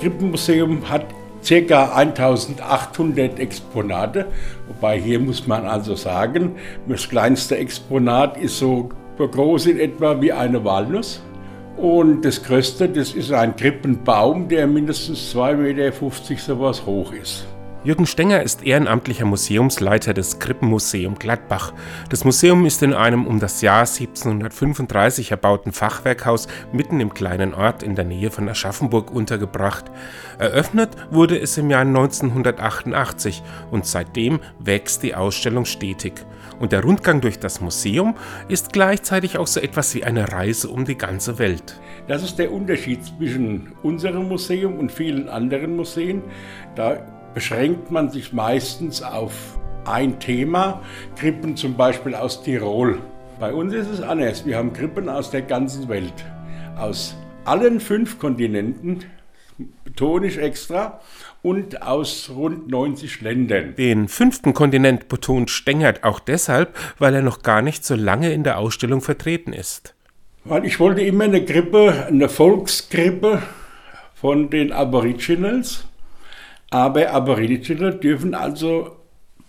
Krippenmuseum hat ca. 1800 Exponate, wobei hier muss man also sagen, das kleinste Exponat ist so groß in etwa wie eine Walnuss. Und das größte, das ist ein Krippenbaum, der mindestens 2,50 Meter sowas hoch ist. Jürgen Stenger ist ehrenamtlicher Museumsleiter des Krippenmuseum Gladbach. Das Museum ist in einem um das Jahr 1735 erbauten Fachwerkhaus mitten im kleinen Ort in der Nähe von Aschaffenburg untergebracht. Eröffnet wurde es im Jahr 1988 und seitdem wächst die Ausstellung stetig. Und der Rundgang durch das Museum ist gleichzeitig auch so etwas wie eine Reise um die ganze Welt. Das ist der Unterschied zwischen unserem Museum und vielen anderen Museen. Da beschränkt man sich meistens auf ein Thema, Krippen zum Beispiel aus Tirol. Bei uns ist es anders. Wir haben Krippen aus der ganzen Welt. Aus allen fünf Kontinenten, betonisch extra, und aus rund 90 Ländern. Den fünften Kontinent betont Stengert auch deshalb, weil er noch gar nicht so lange in der Ausstellung vertreten ist. Weil ich wollte immer eine Krippe, eine Volkskrippe von den Aboriginals aber Aborigine dürfen also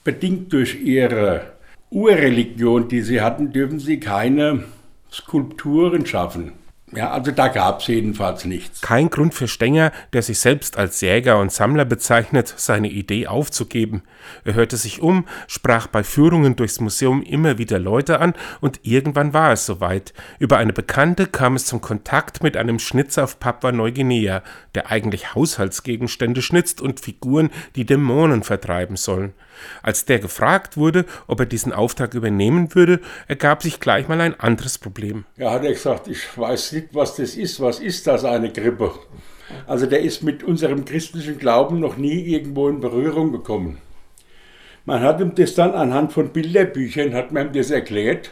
bedingt durch ihre Urreligion, die sie hatten, dürfen sie keine Skulpturen schaffen. Ja, also da gab es jedenfalls nichts. Kein Grund für Stenger, der sich selbst als Jäger und Sammler bezeichnet, seine Idee aufzugeben. Er hörte sich um, sprach bei Führungen durchs Museum immer wieder Leute an und irgendwann war es soweit. Über eine Bekannte kam es zum Kontakt mit einem Schnitzer auf Papua-Neuguinea, der eigentlich Haushaltsgegenstände schnitzt und Figuren, die Dämonen vertreiben sollen. Als der gefragt wurde, ob er diesen Auftrag übernehmen würde, ergab sich gleich mal ein anderes Problem. Ja, hat er gesagt, ich weiß nicht, was das ist. Was ist das, eine Grippe? Also der ist mit unserem christlichen Glauben noch nie irgendwo in Berührung gekommen. Man hat ihm das dann anhand von Bilderbüchern, hat man ihm das erklärt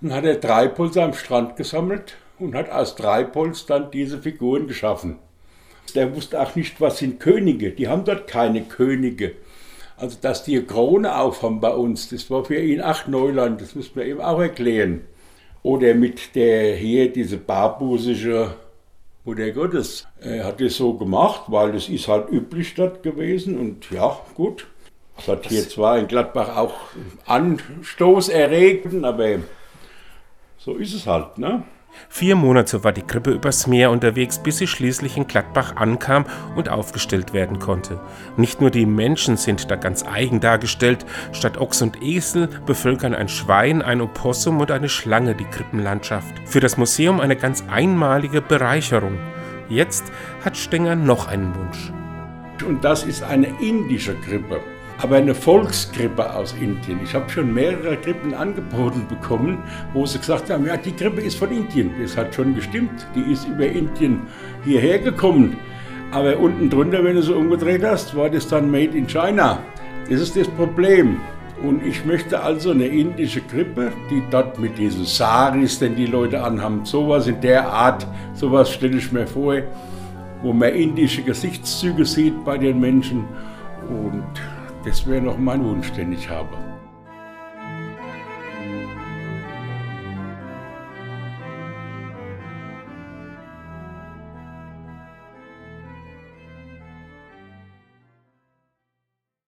und hat er Treibholz am Strand gesammelt und hat aus Treibholz dann diese Figuren geschaffen. Der wusste auch nicht, was sind Könige. Die haben dort keine Könige. Also, dass die Krone aufhaben bei uns, das war für ihn auch Neuland, das muss man ihm auch erklären. Oder mit der hier, diese barbusische Mutter Gottes, er hat es so gemacht, weil das ist halt üblich dort gewesen und ja, gut. Das hat hier zwar in Gladbach auch Anstoß erregt, aber so ist es halt, ne? Vier Monate war die Krippe übers Meer unterwegs, bis sie schließlich in Gladbach ankam und aufgestellt werden konnte. Nicht nur die Menschen sind da ganz eigen dargestellt, statt Ochs und Esel bevölkern ein Schwein, ein Opossum und eine Schlange die Krippenlandschaft. Für das Museum eine ganz einmalige Bereicherung. Jetzt hat Stenger noch einen Wunsch. Und das ist eine indische Krippe aber eine Volkskrippe aus Indien. Ich habe schon mehrere Krippen angeboten bekommen, wo sie gesagt haben, ja, die Krippe ist von Indien. Das hat schon gestimmt. Die ist über Indien hierher gekommen. Aber unten drunter, wenn du so umgedreht hast, war das dann Made in China. Das ist das Problem. Und ich möchte also eine indische Krippe, die dort mit diesen Saris, den die Leute anhaben, sowas in der Art, sowas stelle ich mir vor, wo man indische Gesichtszüge sieht bei den Menschen. Und das wäre noch mein Wunsch, den ich habe.